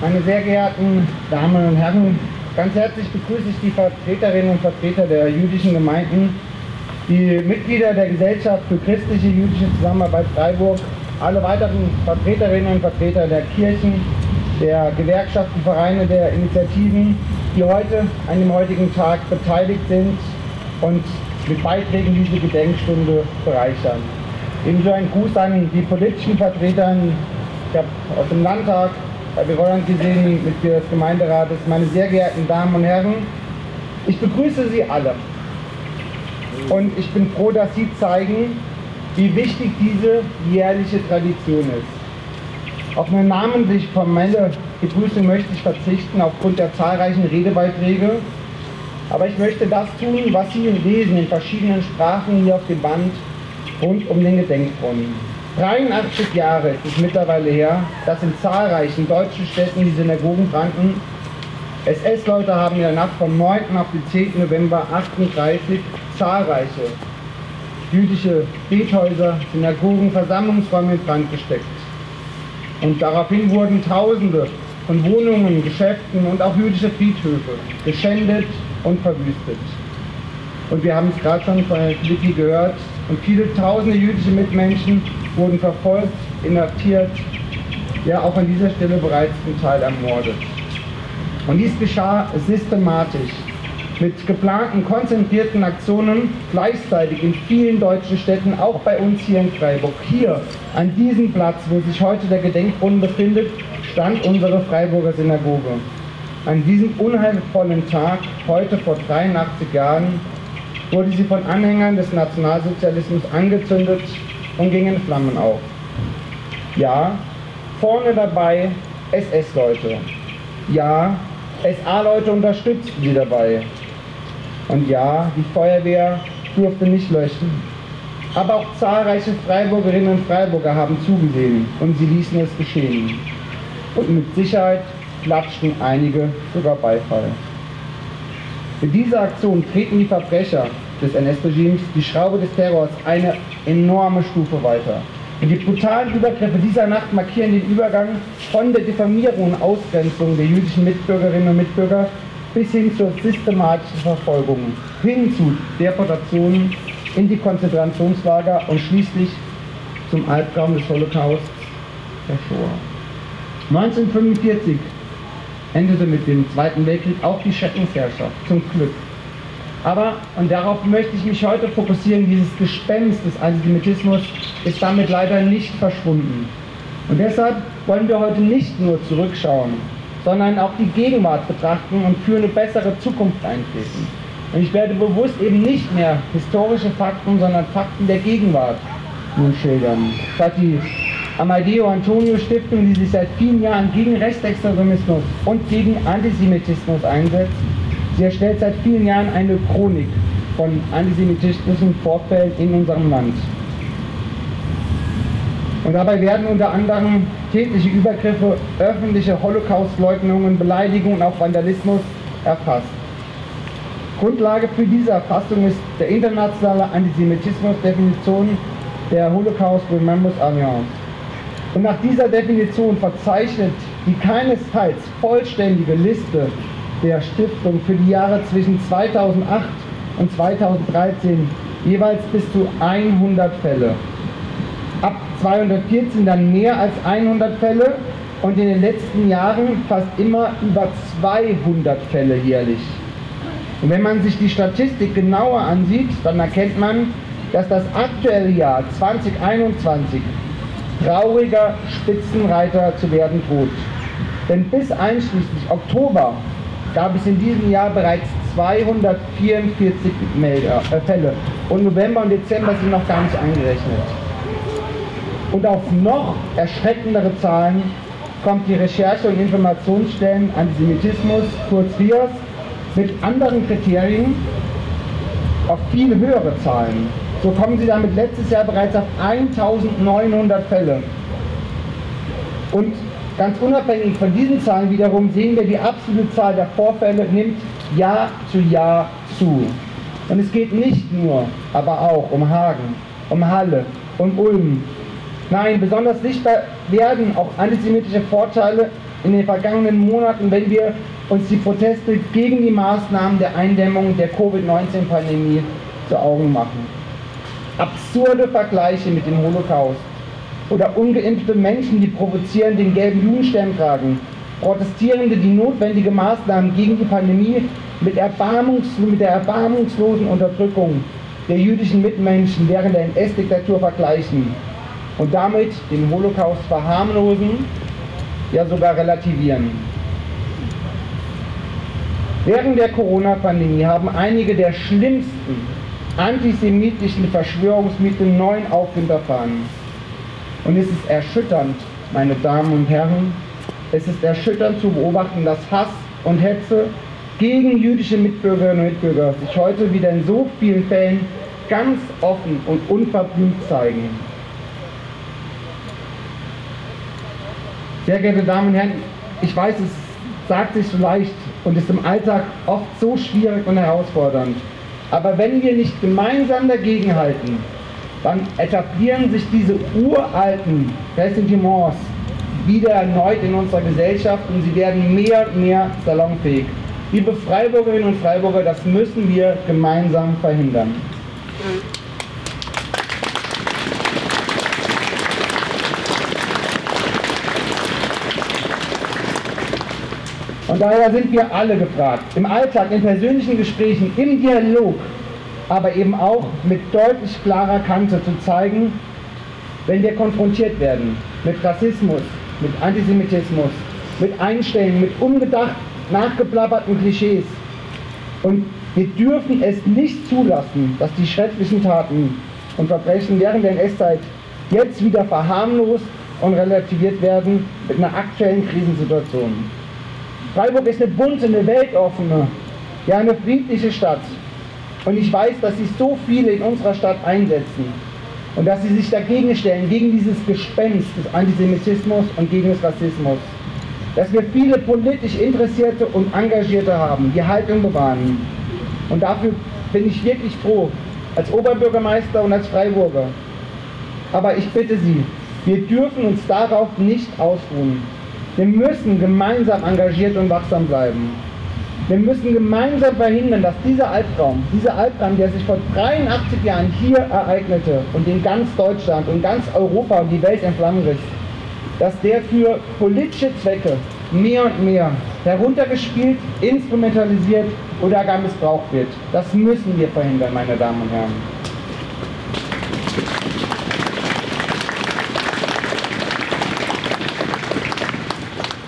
Meine sehr geehrten Damen und Herren, ganz herzlich begrüße ich die Vertreterinnen und Vertreter der jüdischen Gemeinden, die Mitglieder der Gesellschaft für christliche jüdische Zusammenarbeit Freiburg, alle weiteren Vertreterinnen und Vertreter der Kirchen, der Gewerkschaften, Vereine, der Initiativen, die heute an dem heutigen Tag beteiligt sind und mit Beiträgen diese Gedenkstunde bereichern. Ebenso ein Gruß an die politischen Vertreter. Aus dem Landtag Berollern gesehen, Mitglieder des Gemeinderates, meine sehr geehrten Damen und Herren. Ich begrüße Sie alle. Und ich bin froh, dass Sie zeigen, wie wichtig diese jährliche Tradition ist. Auf eine namentlich formelle Begrüßung möchte ich verzichten aufgrund der zahlreichen Redebeiträge. Aber ich möchte das tun, was Sie lesen in verschiedenen Sprachen hier auf dem Band rund um den Gedenkbrunnen. 83 Jahre ist es mittlerweile her, dass in zahlreichen deutschen Städten die Synagogen brannten. SS-Leute haben in der Nacht vom 9. auf den 10. November 38 zahlreiche jüdische Bethäuser, Synagogen, Versammlungsräume in Brand gesteckt. Und daraufhin wurden Tausende von Wohnungen, Geschäften und auch jüdische Friedhöfe geschändet und verwüstet. Und wir haben es gerade schon von Herrn Licky gehört, und viele tausende jüdische Mitmenschen wurden verfolgt, inhaftiert, ja auch an dieser Stelle bereits zum Teil ermordet. Und dies geschah systematisch mit geplanten, konzentrierten Aktionen gleichzeitig in vielen deutschen Städten, auch bei uns hier in Freiburg. Hier, an diesem Platz, wo sich heute der Gedenkbrunnen befindet, stand unsere Freiburger Synagoge. An diesem unheilvollen Tag, heute vor 83 Jahren, wurde sie von Anhängern des Nationalsozialismus angezündet und ging in Flammen auf. Ja, vorne dabei SS-Leute. Ja, SA-Leute unterstützten sie dabei. Und ja, die Feuerwehr durfte nicht löschen. Aber auch zahlreiche Freiburgerinnen und Freiburger haben zugesehen und sie ließen es geschehen. Und mit Sicherheit klatschten einige sogar Beifall. Mit dieser Aktion treten die Verbrecher des NS-Regimes die Schraube des Terrors eine enorme Stufe weiter. Und die brutalen Übergriffe dieser Nacht markieren den Übergang von der Diffamierung und Ausgrenzung der jüdischen Mitbürgerinnen und Mitbürger bis hin zur systematischen Verfolgung, hin zu Deportationen in die Konzentrationslager und schließlich zum Albtraum des Holocaust hervor. 1945 endete mit dem Zweiten Weltkrieg auch die Schreckensherrschaft, zum Glück. Aber, und darauf möchte ich mich heute fokussieren, dieses Gespenst des Antisemitismus ist damit leider nicht verschwunden. Und deshalb wollen wir heute nicht nur zurückschauen, sondern auch die Gegenwart betrachten und für eine bessere Zukunft eintreten. Und ich werde bewusst eben nicht mehr historische Fakten, sondern Fakten der Gegenwart nun schildern. Hat die Amadeo Antonio Stiftung, die sich seit vielen Jahren gegen Rechtsextremismus und gegen Antisemitismus einsetzt. Sie erstellt seit vielen Jahren eine Chronik von antisemitischen Vorfällen in unserem Land. Und dabei werden unter anderem tätliche Übergriffe, öffentliche Holocaustleugnungen, Beleidigungen und auch Vandalismus erfasst. Grundlage für diese Erfassung ist der internationale Antisemitismus-Definition der Holocaust Remembrance Alliance. Und nach dieser Definition verzeichnet die keinesfalls vollständige Liste der Stiftung für die Jahre zwischen 2008 und 2013 jeweils bis zu 100 Fälle. Ab 214 dann mehr als 100 Fälle und in den letzten Jahren fast immer über 200 Fälle jährlich. Und wenn man sich die Statistik genauer ansieht, dann erkennt man, dass das aktuelle Jahr 2021 trauriger Spitzenreiter zu werden droht. Denn bis einschließlich Oktober gab es in diesem Jahr bereits 244 Melder, äh, Fälle und November und Dezember sind noch gar nicht eingerechnet. Und auf noch erschreckendere Zahlen kommt die Recherche- und Informationsstellen Antisemitismus, kurz RIAS, mit anderen Kriterien auf viel höhere Zahlen. So kommen sie damit letztes Jahr bereits auf 1900 Fälle. Und ganz unabhängig von diesen Zahlen wiederum sehen wir, die absolute Zahl der Vorfälle nimmt Jahr zu Jahr zu. Und es geht nicht nur, aber auch um Hagen, um Halle, um Ulm. Nein, besonders sichtbar werden auch antisemitische Vorteile in den vergangenen Monaten, wenn wir uns die Proteste gegen die Maßnahmen der Eindämmung der Covid-19-Pandemie zu Augen machen. Absurde Vergleiche mit dem Holocaust oder ungeimpfte Menschen, die provozieren den gelben Judenstern tragen, Protestierende, die notwendige Maßnahmen gegen die Pandemie mit, Erbarmungs mit der erbarmungslosen Unterdrückung der jüdischen Mitmenschen während der NS-Diktatur vergleichen und damit den Holocaust verharmlosen, ja sogar relativieren. Während der Corona-Pandemie haben einige der schlimmsten antisemitischen Verschwörungsmythen neuen Aufwind erfahren. Und es ist erschütternd, meine Damen und Herren, es ist erschütternd zu beobachten, dass Hass und Hetze gegen jüdische Mitbürgerinnen und Mitbürger sich heute wieder in so vielen Fällen ganz offen und unverblümt zeigen. Sehr geehrte Damen und Herren, ich weiß, es sagt sich so leicht und ist im Alltag oft so schwierig und herausfordernd. Aber wenn wir nicht gemeinsam dagegenhalten, dann etablieren sich diese uralten Ressentiments wieder erneut in unserer Gesellschaft und sie werden mehr und mehr salonfähig. Liebe Freiburgerinnen und Freiburger, das müssen wir gemeinsam verhindern. Und daher sind wir alle gefragt, im Alltag, in persönlichen Gesprächen, im Dialog, aber eben auch mit deutlich klarer Kante zu zeigen, wenn wir konfrontiert werden mit Rassismus, mit Antisemitismus, mit Einstellungen, mit ungedacht nachgeplapperten Klischees. Und wir dürfen es nicht zulassen, dass die schrecklichen Taten und Verbrechen während der NS-Zeit jetzt wieder verharmlost und relativiert werden mit einer aktuellen Krisensituation. Freiburg ist eine bunte, eine weltoffene, ja eine friedliche Stadt. Und ich weiß, dass sich so viele in unserer Stadt einsetzen und dass sie sich dagegen stellen, gegen dieses Gespenst des Antisemitismus und gegen des Rassismus. Dass wir viele politisch Interessierte und Engagierte haben, die Haltung bewahren. Und dafür bin ich wirklich froh, als Oberbürgermeister und als Freiburger. Aber ich bitte Sie, wir dürfen uns darauf nicht ausruhen. Wir müssen gemeinsam engagiert und wachsam bleiben. Wir müssen gemeinsam verhindern, dass dieser Albtraum, dieser Albtraum, der sich vor 83 Jahren hier ereignete und in ganz Deutschland und ganz Europa und die Welt in Flammen riss, dass der für politische Zwecke mehr und mehr heruntergespielt, instrumentalisiert oder gar missbraucht wird. Das müssen wir verhindern, meine Damen und Herren.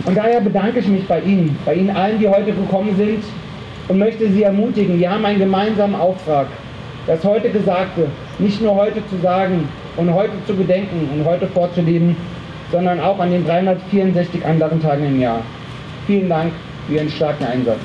Und daher bedanke ich mich bei Ihnen, bei Ihnen allen, die heute gekommen sind und möchte Sie ermutigen, wir haben einen gemeinsamen Auftrag, das heute Gesagte nicht nur heute zu sagen und heute zu gedenken und heute vorzuleben, sondern auch an den 364 anderen Tagen im Jahr. Vielen Dank für Ihren starken Einsatz.